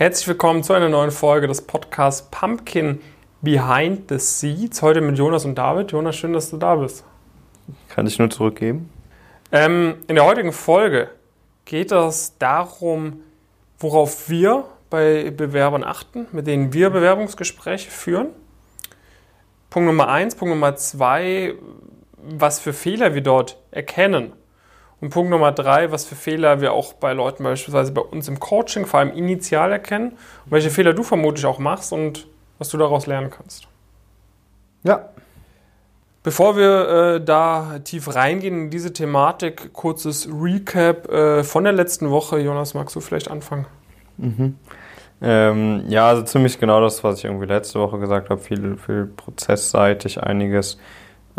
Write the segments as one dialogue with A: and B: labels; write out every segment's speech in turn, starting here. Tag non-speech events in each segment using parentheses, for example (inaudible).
A: Herzlich willkommen zu einer neuen Folge des Podcasts Pumpkin Behind the Seeds. Heute mit Jonas und David. Jonas, schön, dass du da bist.
B: Kann ich nur zurückgeben.
A: Ähm, in der heutigen Folge geht es darum, worauf wir bei Bewerbern achten, mit denen wir Bewerbungsgespräche führen. Punkt Nummer eins. Punkt Nummer zwei, was für Fehler wir dort erkennen. Und Punkt Nummer drei, was für Fehler wir auch bei Leuten beispielsweise bei uns im Coaching vor allem initial erkennen und welche Fehler du vermutlich auch machst und was du daraus lernen kannst.
B: Ja.
A: Bevor wir äh, da tief reingehen in diese Thematik, kurzes Recap äh, von der letzten Woche. Jonas, magst du vielleicht anfangen?
B: Mhm. Ähm, ja, also ziemlich genau das, was ich irgendwie letzte Woche gesagt habe. Viel, viel prozessseitig, einiges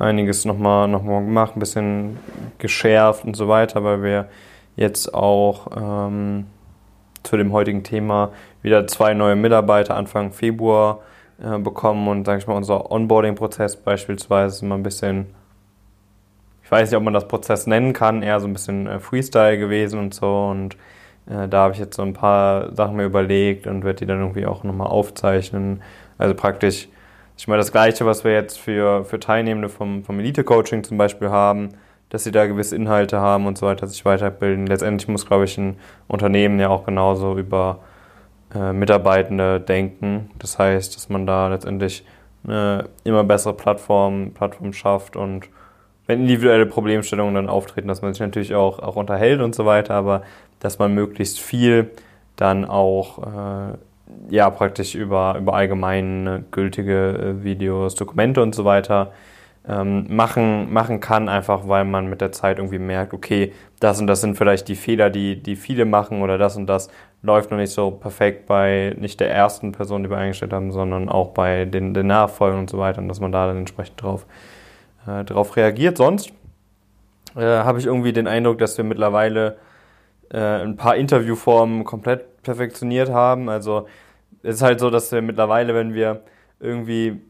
B: einiges nochmal noch mal gemacht, ein bisschen geschärft und so weiter, weil wir jetzt auch ähm, zu dem heutigen Thema wieder zwei neue Mitarbeiter Anfang Februar äh, bekommen und sage ich mal, unser Onboarding-Prozess beispielsweise ist immer ein bisschen, ich weiß nicht, ob man das Prozess nennen kann, eher so ein bisschen äh, Freestyle gewesen und so und äh, da habe ich jetzt so ein paar Sachen mir überlegt und werde die dann irgendwie auch nochmal aufzeichnen. Also praktisch ich meine, das Gleiche, was wir jetzt für, für Teilnehmende vom, vom Elite-Coaching zum Beispiel haben, dass sie da gewisse Inhalte haben und so weiter, sich weiterbilden. Letztendlich muss, glaube ich, ein Unternehmen ja auch genauso über äh, Mitarbeitende denken. Das heißt, dass man da letztendlich eine immer bessere Plattform, Plattform schafft und wenn individuelle Problemstellungen dann auftreten, dass man sich natürlich auch, auch unterhält und so weiter, aber dass man möglichst viel dann auch äh, ja praktisch über, über allgemein gültige äh, Videos, Dokumente und so weiter ähm, machen, machen kann, einfach weil man mit der Zeit irgendwie merkt, okay, das und das sind vielleicht die Fehler, die, die viele machen oder das und das läuft noch nicht so perfekt bei nicht der ersten Person, die wir eingestellt haben, sondern auch bei den, den Nachfolgen und so weiter und dass man da dann entsprechend drauf, äh, drauf reagiert. Sonst äh, habe ich irgendwie den Eindruck, dass wir mittlerweile äh, ein paar Interviewformen komplett perfektioniert haben. Also es ist halt so, dass wir mittlerweile, wenn wir irgendwie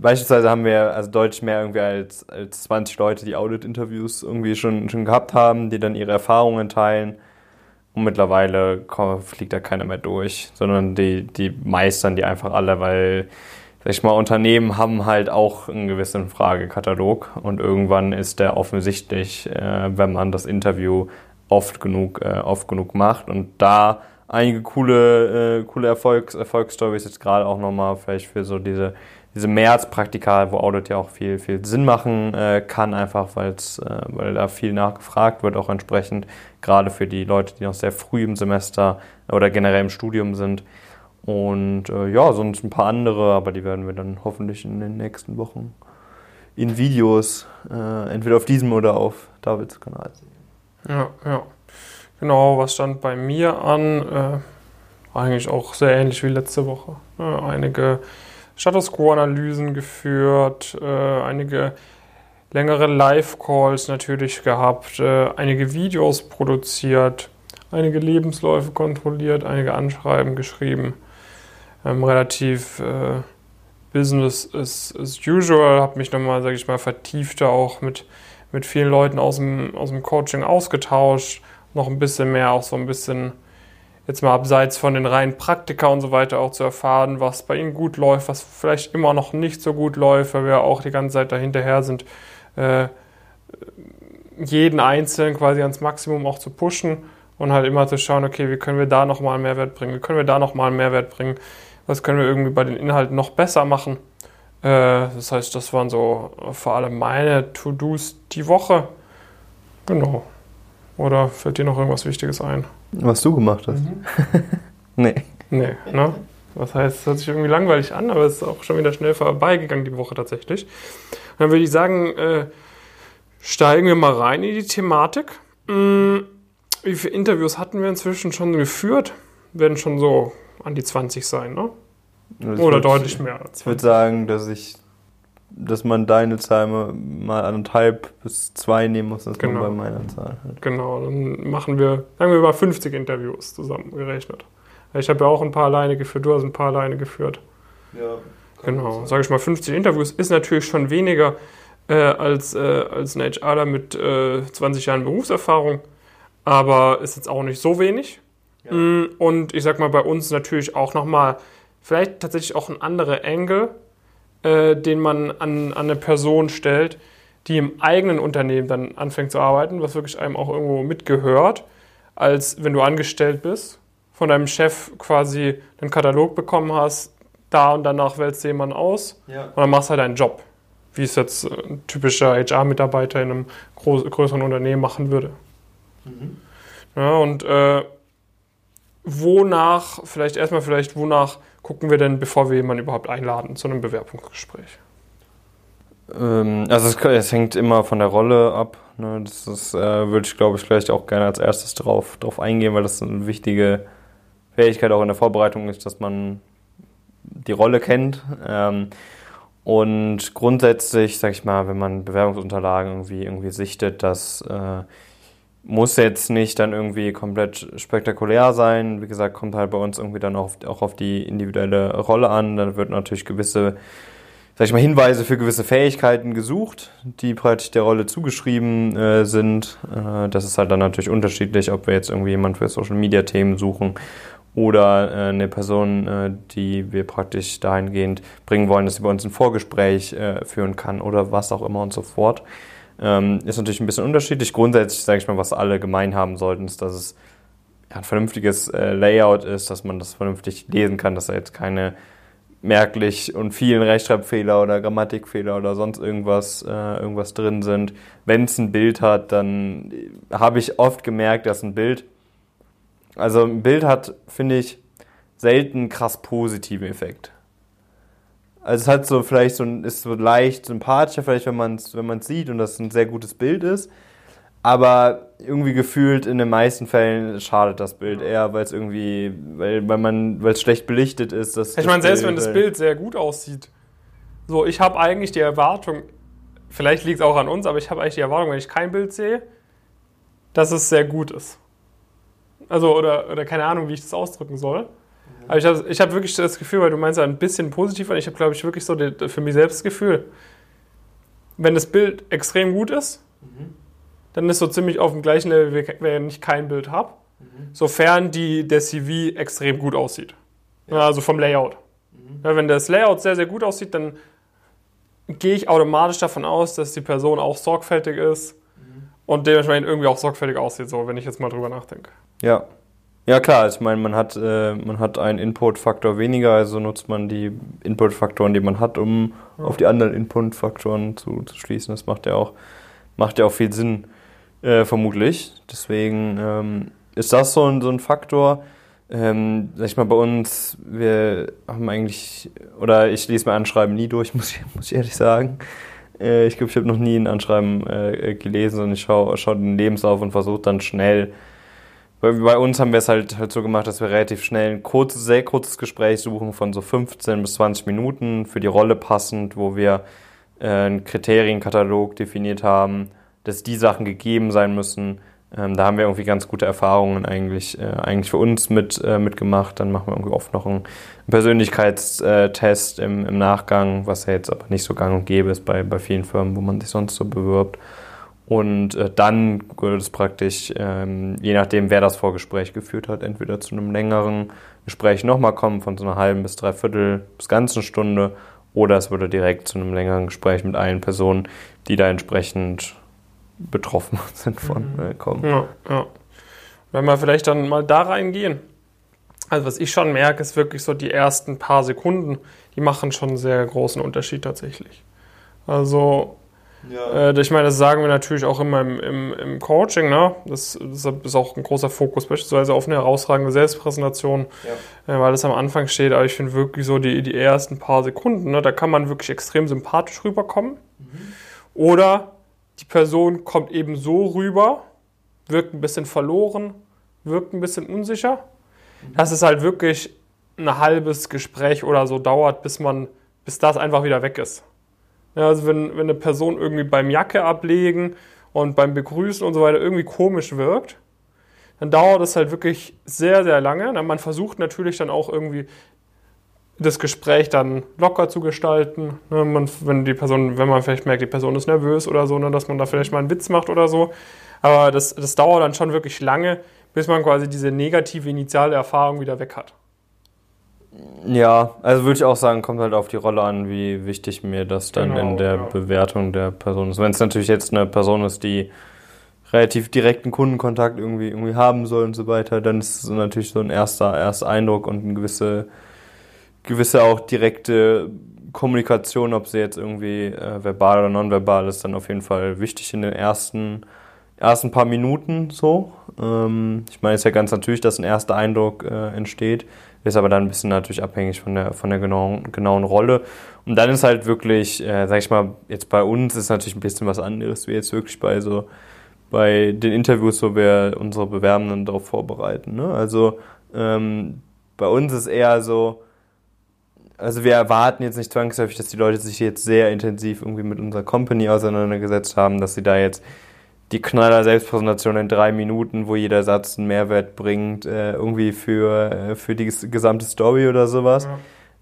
B: Beispielsweise haben wir also deutlich mehr irgendwie als, als 20 Leute, die Audit-Interviews irgendwie schon, schon gehabt haben, die dann ihre Erfahrungen teilen. Und mittlerweile fliegt da keiner mehr durch, sondern die, die meistern die einfach alle, weil, sag ich mal, Unternehmen haben halt auch einen gewissen Fragekatalog und irgendwann ist der offensichtlich, äh, wenn man das Interview oft genug, äh, oft genug macht. Und da einige coole, äh, coole Erfolgs Erfolgsstories jetzt gerade auch nochmal vielleicht für so diese, diese März-Praktika, wo Audit ja auch viel, viel Sinn machen äh, kann, einfach äh, weil da viel nachgefragt wird, auch entsprechend, gerade für die Leute, die noch sehr früh im Semester oder generell im Studium sind. Und äh, ja, sonst ein paar andere, aber die werden wir dann hoffentlich in den nächsten Wochen in Videos, äh, entweder auf diesem oder auf Davids Kanal sehen.
A: Ja, ja. Genau, was stand bei mir an? Äh, eigentlich auch sehr ähnlich wie letzte Woche. Äh, einige Status Quo-Analysen geführt, äh, einige längere Live-Calls natürlich gehabt, äh, einige Videos produziert, einige Lebensläufe kontrolliert, einige Anschreiben geschrieben. Ähm, relativ äh, Business as, as usual, habe mich nochmal, sage ich mal, vertiefter auch mit, mit vielen Leuten aus dem, aus dem Coaching ausgetauscht noch ein bisschen mehr, auch so ein bisschen jetzt mal abseits von den reinen Praktika und so weiter auch zu erfahren, was bei ihnen gut läuft, was vielleicht immer noch nicht so gut läuft, weil wir auch die ganze Zeit dahinterher sind, äh, jeden Einzelnen quasi ans Maximum auch zu pushen und halt immer zu schauen, okay, wie können wir da nochmal einen Mehrwert bringen, wie können wir da nochmal einen Mehrwert bringen, was können wir irgendwie bei den Inhalten noch besser machen. Äh, das heißt, das waren so vor allem meine To-Dos die Woche. Genau. Oder fällt dir noch irgendwas Wichtiges ein?
B: Was du gemacht hast? Mhm. (laughs)
A: nee. Nee, ne? Das heißt, es hört sich irgendwie langweilig an, aber es ist auch schon wieder schnell vorbeigegangen die Woche tatsächlich. Dann würde ich sagen, äh, steigen wir mal rein in die Thematik. Hm, wie viele Interviews hatten wir inzwischen schon geführt? Werden schon so an die 20 sein, ne? Oder deutlich mehr.
B: Ich würde sagen, dass ich dass man deine Zahl mal anderthalb bis zwei nehmen muss, als genau. man bei meiner Zahl hat.
A: Genau, dann machen wir, sagen wir mal 50 Interviews zusammengerechnet. Ich habe ja auch ein paar alleine geführt, du hast ein paar alleine geführt. Ja. Genau, sage ich mal, 50 Interviews ist natürlich schon weniger äh, als, äh, als ein HRler mit äh, 20 Jahren Berufserfahrung, aber ist jetzt auch nicht so wenig. Ja. Mm, und ich sag mal, bei uns natürlich auch nochmal, vielleicht tatsächlich auch ein anderer Angle, äh, den man an, an eine Person stellt, die im eigenen Unternehmen dann anfängt zu arbeiten, was wirklich einem auch irgendwo mitgehört, als wenn du angestellt bist, von deinem Chef quasi einen Katalog bekommen hast, da und danach wählst du jemanden aus ja. und dann machst du halt deinen Job, wie es jetzt ein typischer HR-Mitarbeiter in einem groß, größeren Unternehmen machen würde. Mhm. Ja, und äh, wonach, vielleicht erstmal vielleicht, wonach gucken wir denn, bevor wir jemanden überhaupt einladen zu einem Bewerbungsgespräch?
B: Ähm, also es, es, hängt immer von der Rolle ab. Ne? Das ist, äh, würde ich glaube ich vielleicht auch gerne als erstes drauf, drauf eingehen, weil das eine wichtige Fähigkeit auch in der Vorbereitung ist, dass man die Rolle kennt. Ähm, und grundsätzlich, sag ich mal, wenn man Bewerbungsunterlagen irgendwie, irgendwie sichtet, das äh, muss jetzt nicht dann irgendwie komplett spektakulär sein. Wie gesagt, kommt halt bei uns irgendwie dann auch, auch auf die individuelle Rolle an. Dann wird natürlich gewisse sag ich mal, Hinweise für gewisse Fähigkeiten gesucht, die praktisch der Rolle zugeschrieben äh, sind. Äh, das ist halt dann natürlich unterschiedlich, ob wir jetzt irgendwie jemanden für Social Media Themen suchen oder äh, eine Person, äh, die wir praktisch dahingehend bringen wollen, dass sie bei uns ein Vorgespräch äh, führen kann oder was auch immer und so fort. Ähm, ist natürlich ein bisschen unterschiedlich. Grundsätzlich, sage ich mal, was alle gemein haben sollten, ist, dass es ein vernünftiges äh, Layout ist, dass man das vernünftig lesen kann, dass da jetzt keine merklich und vielen Rechtschreibfehler oder Grammatikfehler oder sonst irgendwas, äh, irgendwas drin sind. Wenn es ein Bild hat, dann habe ich oft gemerkt, dass ein Bild, also ein Bild hat, finde ich, selten krass positiven Effekt. Also es hat so vielleicht so ein, ist so leicht sympathischer, vielleicht wenn man es wenn man's sieht und das ein sehr gutes Bild ist. Aber irgendwie gefühlt in den meisten Fällen schadet das Bild eher, weil es irgendwie, weil, weil man, weil es schlecht belichtet ist.
A: Dass ich meine, selbst wenn das Bild sehr gut aussieht, so ich habe eigentlich die Erwartung, vielleicht liegt es auch an uns, aber ich habe eigentlich die Erwartung, wenn ich kein Bild sehe, dass es sehr gut ist. Also, oder, oder keine Ahnung, wie ich das ausdrücken soll. Aber ich habe ich hab wirklich das Gefühl, weil du meinst ja ein bisschen positiver, ich habe, glaube ich, wirklich so die, für mich selbst das Gefühl, wenn das Bild extrem gut ist, mhm dann ist so ziemlich auf dem gleichen Level, wenn ich kein Bild habe, mhm. sofern die, der CV extrem gut aussieht. Ja. Also vom Layout. Mhm. Ja, wenn das Layout sehr, sehr gut aussieht, dann gehe ich automatisch davon aus, dass die Person auch sorgfältig ist mhm. und dementsprechend irgendwie auch sorgfältig aussieht, so wenn ich jetzt mal drüber nachdenke.
B: Ja. Ja klar, ich meine, man hat, äh, man hat einen Input-Faktor weniger, also nutzt man die Input-Faktoren, die man hat, um ja. auf die anderen Input-Faktoren zu, zu schließen. Das macht ja auch, macht ja auch viel Sinn. Äh, vermutlich. Deswegen ähm, ist das so ein, so ein Faktor. Ähm, sag ich mal, bei uns, wir haben eigentlich, oder ich lese mir Anschreiben nie durch, (laughs) muss ich, muss ich ehrlich sagen. Äh, ich glaube, ich habe noch nie ein Anschreiben äh, gelesen, sondern ich schaue schau den Lebenslauf und versuche dann schnell. Bei, uns haben wir es halt, halt so gemacht, dass wir relativ schnell ein kurzes, sehr kurzes Gespräch suchen von so 15 bis 20 Minuten für die Rolle passend, wo wir äh, einen Kriterienkatalog definiert haben dass die Sachen gegeben sein müssen. Ähm, da haben wir irgendwie ganz gute Erfahrungen eigentlich, äh, eigentlich für uns mit, äh, mitgemacht. Dann machen wir irgendwie oft noch einen Persönlichkeitstest im, im Nachgang, was ja jetzt aber nicht so gang und gäbe ist bei, bei vielen Firmen, wo man sich sonst so bewirbt. Und äh, dann würde es praktisch, ähm, je nachdem, wer das Vorgespräch geführt hat, entweder zu einem längeren Gespräch nochmal kommen, von so einer halben bis dreiviertel bis ganzen Stunde, oder es würde direkt zu einem längeren Gespräch mit allen Personen, die da entsprechend betroffen (laughs) sind von mhm. äh, kommen.
A: Ja, ja. Wenn wir vielleicht dann mal da reingehen. Also was ich schon merke, ist wirklich so die ersten paar Sekunden, die machen schon einen sehr großen Unterschied tatsächlich. Also ja. äh, ich meine, das sagen wir natürlich auch immer im, im, im Coaching, ne? Das, das, ist auch ein großer Fokus, beispielsweise auf eine herausragende Selbstpräsentation, ja. äh, weil das am Anfang steht, aber ich finde wirklich so die, die ersten paar Sekunden, ne? da kann man wirklich extrem sympathisch rüberkommen. Mhm. Oder die Person kommt eben so rüber, wirkt ein bisschen verloren, wirkt ein bisschen unsicher, dass es halt wirklich ein halbes Gespräch oder so dauert, bis man, bis das einfach wieder weg ist. Ja, also wenn, wenn eine Person irgendwie beim Jacke ablegen und beim Begrüßen und so weiter irgendwie komisch wirkt, dann dauert es halt wirklich sehr, sehr lange. Man versucht natürlich dann auch irgendwie das Gespräch dann locker zu gestalten. Ne, wenn die Person, wenn man vielleicht merkt, die Person ist nervös oder so, ne, dass man da vielleicht mal einen Witz macht oder so. Aber das, das dauert dann schon wirklich lange, bis man quasi diese negative initiale Erfahrung wieder weg hat.
B: Ja, also würde ich auch sagen, kommt halt auf die Rolle an, wie wichtig mir das dann
A: Genau,
B: in der
A: ja.
B: Bewertung der Person ist. Wenn es natürlich jetzt eine Person ist, die relativ direkten Kundenkontakt irgendwie, irgendwie haben soll und so weiter, dann ist es natürlich so ein erster, erster Eindruck und eine gewisse, gewisse auch direkte Kommunikation, ob sie jetzt irgendwie äh, verbal oder nonverbal ist, dann auf jeden Fall wichtig in den ersten, ersten paar Minuten so. Ähm, ich meine, es ist ja ganz natürlich, dass ein erster Eindruck äh, entsteht, ist aber dann ein bisschen natürlich abhängig von der, von der genauen, genauen Rolle. Und dann ist halt wirklich, äh, sag ich mal, jetzt bei uns ist natürlich ein bisschen was anderes, wie jetzt wirklich bei so bei den Interviews, wo wir unsere Bewerbenden darauf vorbereiten. Ne? Also ähm, bei uns ist eher so, also wir erwarten jetzt nicht zwangsläufig, dass die Leute sich jetzt sehr intensiv irgendwie mit unserer Company auseinandergesetzt haben, dass sie da jetzt die Knaller Selbstpräsentation in drei Minuten, wo jeder Satz einen Mehrwert bringt, äh, irgendwie für, äh, für die ges- gesamte Story oder sowas.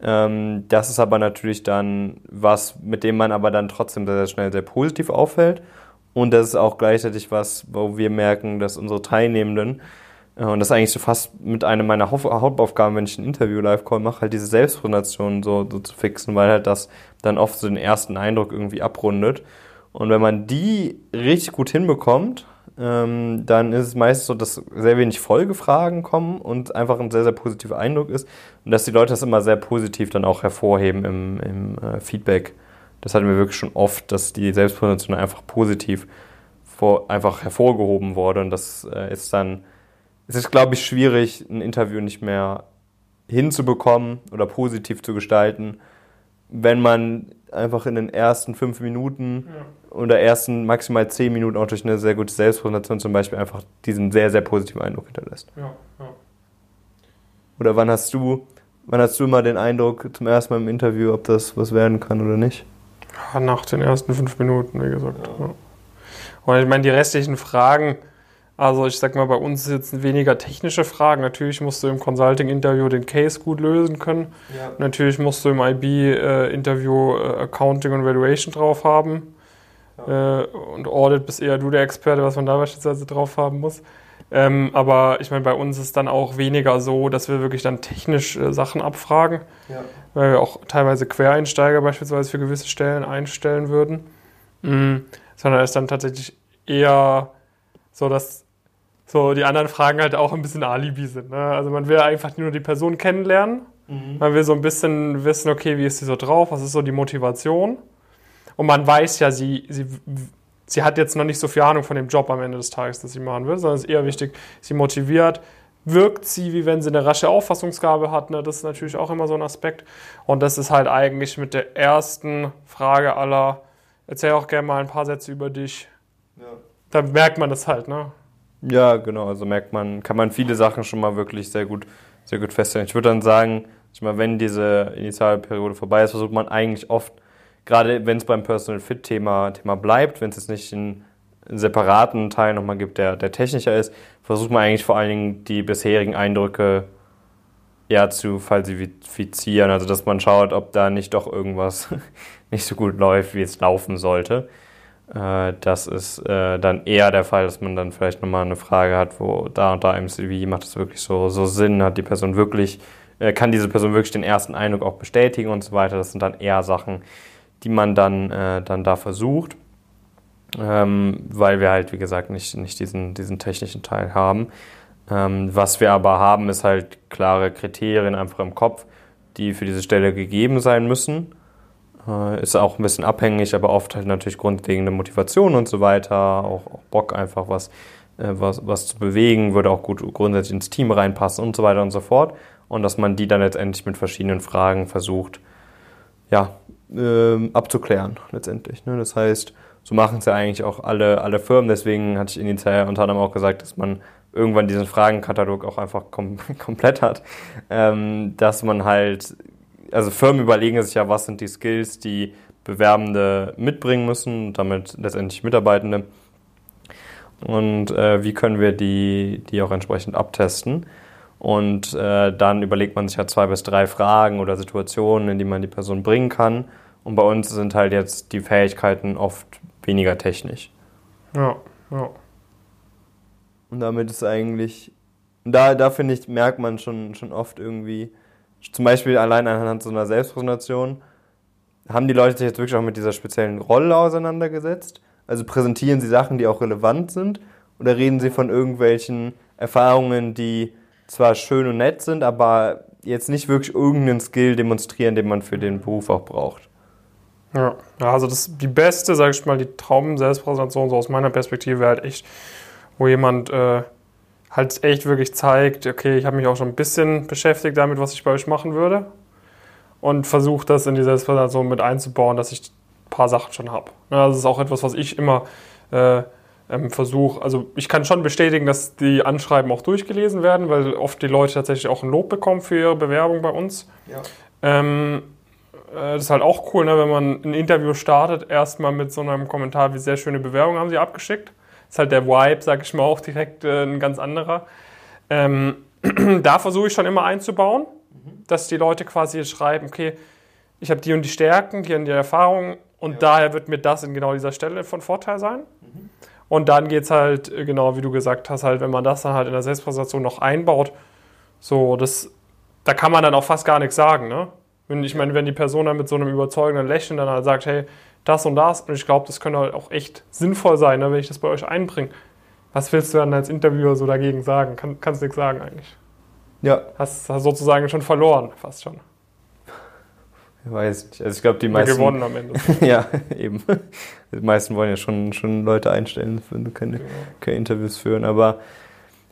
A: Ja.
B: Ähm, das ist aber natürlich dann was, mit dem man aber dann trotzdem sehr, sehr schnell sehr positiv auffällt. Und das ist auch gleichzeitig was, wo wir merken, dass unsere Teilnehmenden, äh, und das ist eigentlich so fast mit einer meiner Haupt- Hauptaufgaben, wenn ich ein Interview-Live-Call mache, halt diese Selbstpräsentation so, so zu fixen, weil halt das dann oft so den ersten Eindruck irgendwie abrundet. Und wenn man die richtig gut hinbekommt, ähm, dann ist es meistens so, dass sehr wenig Folgefragen kommen und einfach ein sehr, sehr positiver Eindruck ist. Und dass die Leute das immer sehr positiv dann auch hervorheben im, im äh, Feedback. Das hatten wir wirklich schon oft, dass die Selbstpräsentation einfach positiv vor, einfach hervorgehoben wurde. Und das äh, ist dann, es ist, glaube ich, schwierig, ein Interview nicht mehr hinzubekommen oder positiv zu gestalten, wenn man einfach in den ersten fünf Minuten
A: Ja.
B: oder ersten maximal zehn Minuten auch durch eine sehr gute Selbstpräsentation zum Beispiel einfach diesen sehr, sehr positiven Eindruck hinterlässt.
A: Ja, ja.
B: Oder wann hast du, wann hast du mal den Eindruck zum ersten Mal im Interview, ob das was werden kann oder nicht?
A: Nach den ersten fünf Minuten, wie gesagt. Und ich meine, die restlichen Fragen, also ich sag mal, bei uns ist jetzt weniger technische Fragen. Natürlich musst du im Consulting-Interview den Case gut lösen können.
B: Ja.
A: Natürlich musst du im IB-Interview äh, Accounting und Valuation drauf haben. Äh, und Audit bist eher du der Experte, was man da beispielsweise drauf haben muss. Ähm, aber ich meine, bei uns ist dann auch weniger so, dass wir wirklich dann technisch äh, Sachen abfragen,
B: Ja.
A: weil wir auch teilweise Quereinsteiger beispielsweise für gewisse Stellen einstellen würden. Mm, sondern es ist dann tatsächlich eher so, dass so die anderen Fragen halt auch ein bisschen Alibi sind. Ne? Also man will einfach nur die Person kennenlernen. Man will so ein bisschen wissen, okay, wie ist sie so drauf, was ist so die Motivation. Und man weiß ja, sie, sie, sie hat jetzt noch nicht so viel Ahnung von dem Job am Ende des Tages, das sie machen will, sondern es ist eher wichtig, sie motiviert. Wirkt sie, wie wenn sie eine rasche Auffassungsgabe hat, ne? das ist natürlich auch immer so ein Aspekt. Und das ist halt eigentlich mit der ersten Frage aller, erzähl auch gerne mal ein paar Sätze über dich. Da merkt man das halt, ne?
B: Ja, genau. Also merkt man, kann man viele Sachen schon mal wirklich sehr gut, sehr gut feststellen. Ich würde dann sagen, ich meine, wenn diese Initialperiode vorbei ist, versucht man eigentlich oft, gerade wenn es beim Personal Fit Thema, Thema bleibt, wenn es jetzt nicht einen separaten Teil nochmal gibt, der, der technischer ist, versucht man eigentlich vor allen Dingen die bisherigen Eindrücke ja zu falsifizieren. Also dass man schaut, ob da nicht doch irgendwas (laughs) nicht so gut läuft, wie es laufen sollte. Äh, Das ist äh, dann eher der Fall, dass man dann vielleicht nochmal eine Frage hat, wo da und da im CV macht es wirklich so, so Sinn, hat die Person wirklich, äh, kann diese Person wirklich den ersten Eindruck auch bestätigen und so weiter. Das sind dann eher Sachen, die man dann, äh, dann da versucht, ähm, weil wir halt, wie gesagt, nicht, nicht diesen, diesen technischen Teil haben. Ähm, was wir aber haben, ist halt klare Kriterien einfach im Kopf, die für diese Stelle gegeben sein müssen. Äh, ist auch ein bisschen abhängig, aber oft halt natürlich grundlegende Motivation und so weiter, auch, auch Bock einfach was, äh, was, was zu bewegen, würde auch gut grundsätzlich ins Team reinpassen und so weiter und so fort. Und dass man die dann letztendlich mit verschiedenen Fragen versucht, ja, ähm, abzuklären letztendlich. Ne? Das heißt, so machen es ja eigentlich auch alle, alle Firmen. Deswegen hatte ich initial unter anderem auch gesagt, dass man irgendwann diesen Fragenkatalog auch einfach kom (laughs) komplett hat. Ähm, dass man halt, also Firmen überlegen sich ja, was sind die Skills, die Bewerbende mitbringen müssen, und damit letztendlich Mitarbeitende. Und äh, wie können wir die, die auch entsprechend abtesten? Und äh, dann überlegt man sich ja zwei bis drei Fragen oder Situationen, in die man die Person bringen kann. Und bei uns sind halt jetzt die Fähigkeiten oft weniger technisch.
A: Ja, ja.
B: Und damit ist eigentlich da, da finde ich, merkt man schon, schon oft irgendwie, zum Beispiel allein anhand so einer Selbstpräsentation, haben die Leute sich jetzt wirklich auch mit dieser speziellen Rolle auseinandergesetzt? Also präsentieren sie Sachen, die auch relevant sind? Oder reden sie von irgendwelchen Erfahrungen, die zwar schön und nett sind, aber jetzt nicht wirklich irgendeinen Skill demonstrieren, den man für den Beruf auch braucht?
A: Ja, also das die beste, sage ich mal, die Traum-Selbstpräsentation, so aus meiner Perspektive halt echt, wo jemand äh, halt echt wirklich zeigt, okay, ich habe mich auch schon ein bisschen beschäftigt damit, was ich bei euch machen würde und versuche das in die Selbstpräsentation mit einzubauen, dass ich ein paar Sachen schon habe. Ja, das ist auch etwas, was ich immer äh, ähm, versuche. Also ich kann schon bestätigen, dass die Anschreiben auch durchgelesen werden, weil oft die Leute tatsächlich auch ein Lob bekommen für ihre Bewerbung bei uns. Ja. Ähm, äh, das ist halt auch cool, ne, wenn man ein Interview startet, erstmal mit so einem Kommentar, wie sehr schöne Bewerbung haben sie abgeschickt. Ist halt der Vibe, sag ich mal, auch direkt äh, ein ganz anderer. Ähm, (clears throat) da versuche ich schon immer einzubauen, mhm. dass die Leute quasi schreiben, okay, ich habe die und die Stärken, die und die Erfahrungen und ja. daher wird mir das in genau dieser Stelle von Vorteil sein. Mhm. Und dann geht es halt, äh, genau wie du gesagt hast, halt, wenn man das dann halt in der Selbstpräsentation noch einbaut, so, das, da kann man dann auch fast gar nichts sagen, ne? Wenn, ich meine, wenn die Person dann mit so einem überzeugenden Lächeln dann halt sagt, hey, das und das, und ich glaube, das könnte halt auch echt sinnvoll sein, ne, wenn ich das bei euch einbringe. Was willst du dann als Interviewer so dagegen sagen? Kann, kannst nichts sagen eigentlich.
B: Ja.
A: Hast, hast sozusagen schon verloren, fast schon.
B: Ich weiß nicht. Also ich glaube, die meisten.
A: gewonnen am Ende. (laughs)
B: ja, eben. Die meisten wollen ja schon, schon Leute einstellen, wenn du keine, genau. keine Interviews führen. Aber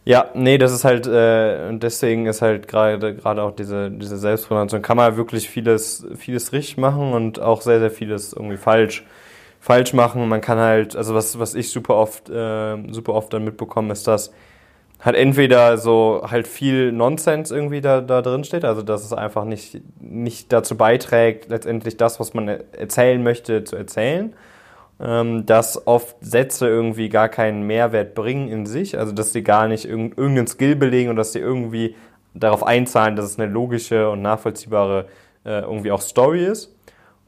B: ja, nee, das ist halt, äh, und deswegen ist halt gerade gerade auch diese, diese Selbstpräsentation, kann man wirklich vieles, vieles richtig machen und auch sehr, sehr vieles irgendwie falsch, falsch machen. Man kann halt, also was, was ich super oft, äh, super oft dann mitbekomme, ist, dass halt entweder so halt viel Nonsens irgendwie da, da drin steht, also dass es einfach nicht, nicht dazu beiträgt, letztendlich das, was man erzählen möchte, zu erzählen ähm, dass oft Sätze irgendwie gar keinen Mehrwert bringen in sich, also dass sie gar nicht irgendeinen Skill belegen und dass sie irgendwie darauf einzahlen, dass es eine logische und nachvollziehbare äh, irgendwie auch Story ist.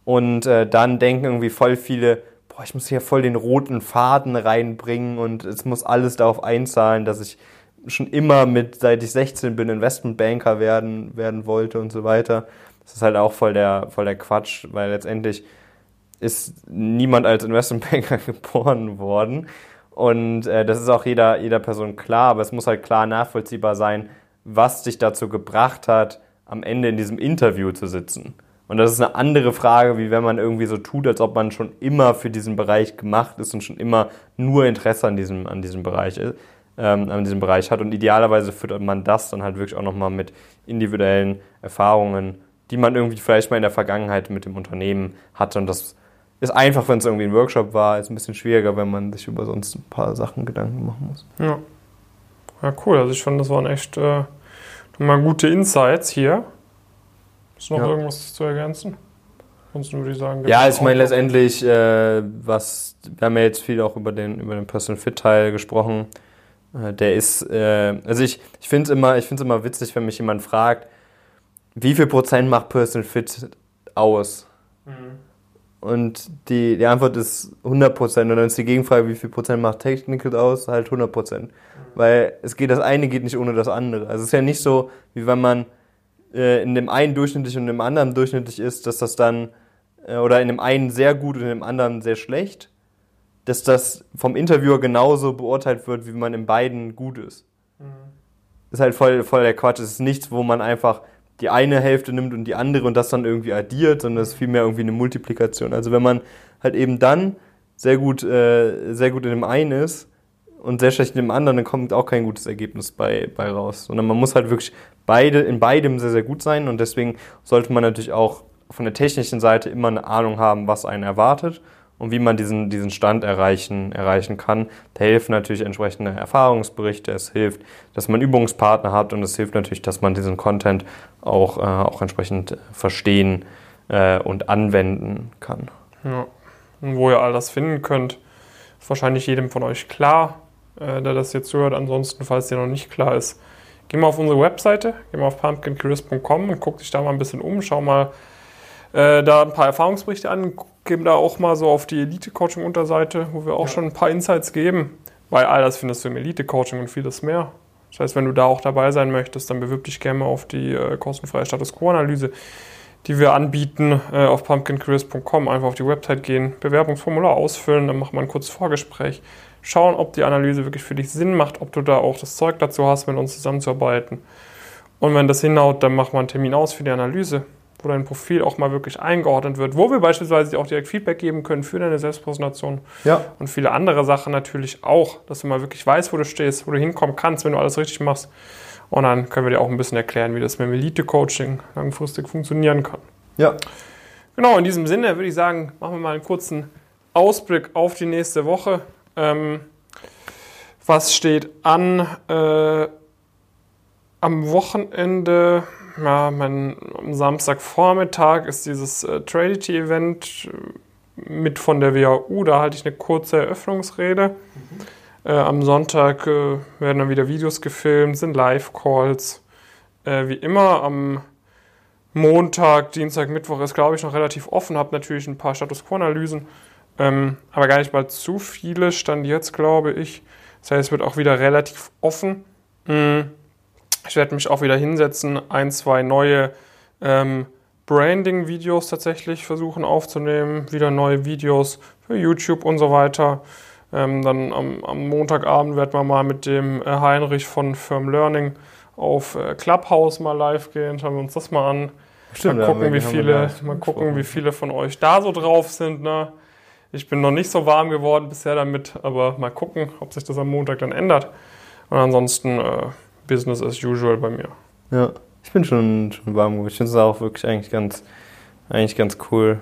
B: Und äh, dann denken irgendwie voll viele, boah, ich muss hier voll den roten Faden reinbringen und es muss alles darauf einzahlen, dass ich schon immer mit, seit ich 16 bin, Investmentbanker werden, werden wollte und so weiter. Das ist halt auch voll der, voll der Quatsch, weil letztendlich ist niemand als Investmentbanker (laughs) geboren worden. Und äh, das ist auch jeder, jeder Person klar, aber es muss halt klar nachvollziehbar sein, was dich dazu gebracht hat, am Ende in diesem Interview zu sitzen. Und das ist eine andere Frage, wie wenn man irgendwie so tut, als ob man schon immer für diesen Bereich gemacht ist und schon immer nur Interesse an diesem, an diesem Bereich ist, ähm, an diesem Bereich hat. Und idealerweise führt man das dann halt wirklich auch nochmal mit individuellen Erfahrungen, die man irgendwie vielleicht mal in der Vergangenheit mit dem Unternehmen hatte. Und das ist einfach, wenn es irgendwie ein Workshop war, ist ein bisschen schwieriger, wenn man sich über sonst ein paar Sachen Gedanken machen muss.
A: Ja. Ja, cool. Also ich fand, das waren echt äh, mal gute Insights hier. Ist noch ja. irgendwas zu ergänzen? Ansonsten würde ich sagen.
B: Ja, ich meine letztendlich, äh, was, wir haben ja jetzt viel auch über den, über den Personal Fit Teil gesprochen. Äh, der ist, äh, also ich, ich finde es immer, immer witzig, wenn mich jemand fragt, wie viel Prozent macht Personal Fit aus? Mhm. Und die, die Antwort ist 100%. Und dann ist die Gegenfrage, wie viel Prozent macht Technical aus? Halt 100%. Mhm. Weil es geht, das eine geht nicht ohne das andere. Also es ist ja nicht so, wie wenn man äh, in dem einen durchschnittlich und in dem anderen durchschnittlich ist, dass das dann, äh, oder in dem einen sehr gut und in dem anderen sehr schlecht, dass das vom Interviewer genauso beurteilt wird, wie man in beiden gut ist. Mhm. Ist halt voll, voll der Quatsch. Es ist nichts, wo man einfach die eine Hälfte nimmt und die andere und das dann irgendwie addiert, sondern es ist vielmehr irgendwie eine Multiplikation. Also wenn man halt eben dann sehr gut, äh, sehr gut in dem einen ist und sehr schlecht in dem anderen, dann kommt auch kein gutes Ergebnis bei, bei raus. Sondern man muss halt wirklich beide, in beidem sehr, sehr gut sein und deswegen sollte man natürlich auch von der technischen Seite immer eine Ahnung haben, was einen erwartet und wie man diesen, diesen Stand erreichen, erreichen kann. Da helfen natürlich entsprechende Erfahrungsberichte, es hilft, dass man Übungspartner hat und es hilft natürlich, dass man diesen Content auch, äh, auch entsprechend verstehen äh, und anwenden kann.
A: Ja. Und wo ihr all das finden könnt, ist wahrscheinlich jedem von euch klar, äh, der das jetzt hört. Ansonsten, falls dir noch nicht klar ist, geh mal auf unsere Webseite, geh mal auf pumpkincrisp.com und guck dich da mal ein bisschen um, schau mal äh, da ein paar Erfahrungsberichte an, geben da auch mal so auf die Elite-Coaching-Unterseite, wo wir auch ja. schon ein paar Insights geben. Weil all das findest du im Elite-Coaching und vieles mehr. Das heißt, wenn du da auch dabei sein möchtest, dann bewirb dich gerne mal auf die äh, kostenfreie Status Quo-Analyse, die wir anbieten äh, auf pumpkincareers.com. Einfach auf die Website gehen, Bewerbungsformular ausfüllen, dann machen wir ein kurzes Vorgespräch, schauen, ob die Analyse wirklich für dich Sinn macht, ob du da auch das Zeug dazu hast, mit uns zusammenzuarbeiten. Und wenn das hinhaut, dann machen wir einen Termin aus für die Analyse wo dein Profil auch mal wirklich eingeordnet wird, wo wir beispielsweise auch direkt Feedback geben können für deine Selbstpräsentation
B: Ja.
A: und viele andere Sachen natürlich auch, dass du mal wirklich weißt, wo du stehst, wo du hinkommen kannst, wenn du alles richtig machst. Und dann können wir dir auch ein bisschen erklären, wie das mit dem Elite-Coaching langfristig funktionieren kann.
B: Ja.
A: Genau, in diesem Sinne würde ich sagen, machen wir mal einen kurzen Ausblick auf die nächste Woche. Ähm, was steht an? Äh, am Wochenende, ja, mein, am Samstagvormittag ist dieses äh, Tradity-Event äh, mit von der WAU. Da halte ich eine kurze Eröffnungsrede. Äh, am Sonntag äh, werden dann wieder Videos gefilmt, sind Live-Calls. Äh, wie immer am Montag, Dienstag, Mittwoch ist, glaube ich, noch relativ offen. Habe natürlich ein paar Status Quo-Analysen, ähm, aber gar nicht mal zu viele, stand jetzt, glaube ich. Das heißt, es wird auch wieder relativ offen. Mm. Ich werde mich auch wieder hinsetzen, ein, zwei neue ähm, Branding-Videos tatsächlich versuchen aufzunehmen, wieder neue Videos für YouTube und so weiter. Ähm, dann am, am, Montagabend werden wir mal mit dem äh, Heinrich von Firm Learning auf äh, Clubhouse mal live gehen. Schauen wir uns das mal an.
B: Stimmt,
A: mal gucken, wie viele, mal gucken, wie viele von euch da so drauf sind. Ne? Ich bin noch nicht so warm geworden bisher damit, aber mal gucken, ob sich das am Montag dann ändert. Und ansonsten äh, Business as usual bei mir.
B: Ja, ich bin schon, schon warm. Ich finde es auch wirklich eigentlich ganz, eigentlich ganz cool.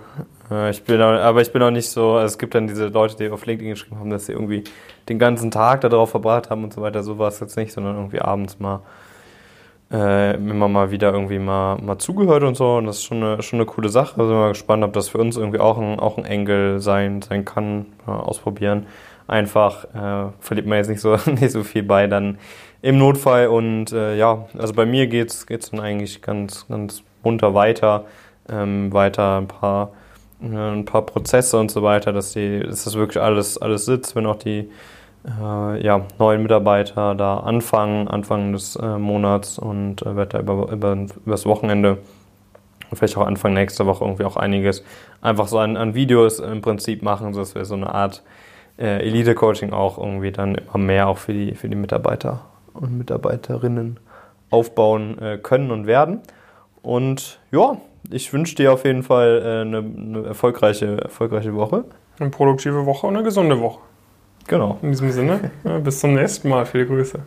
B: Äh, Ich bin auch, aber ich bin auch nicht so, also es gibt dann diese Leute, die auf LinkedIn geschrieben haben, dass sie irgendwie den ganzen Tag darauf verbracht haben und so weiter. So war es jetzt nicht, sondern irgendwie abends mal äh, immer mal wieder irgendwie mal, mal zugehört und so. Und das ist schon eine, schon eine coole Sache. Also bin mal gespannt, ob das für uns irgendwie auch ein, auch ein Engel sein, sein kann. Mal ausprobieren. Einfach äh, verliert man jetzt nicht so, (laughs) nicht so viel bei dann im Notfall. Und äh, ja, also bei mir geht's geht's dann eigentlich ganz, ganz munter weiter. Ähm, weiter ein paar, äh, ein paar Prozesse und so weiter, dass, die, dass das wirklich alles, alles sitzt, wenn auch die äh, ja, neuen Mitarbeiter da anfangen, Anfang des äh, Monats und äh, werde da über, über, über das Wochenende vielleicht auch Anfang nächster Woche irgendwie auch einiges einfach so an, an Videos im Prinzip machen, sodass wir so eine Art äh, Elite-Coaching auch irgendwie dann immer mehr auch für die, für die Mitarbeiter und Mitarbeiterinnen aufbauen äh, können und werden. Und ja, ich wünsche dir auf jeden Fall äh, eine, eine erfolgreiche, erfolgreiche Woche.
A: Eine produktive Woche und eine gesunde Woche.
B: Genau.
A: In diesem Sinne, (laughs) bis zum nächsten Mal. Viele Grüße.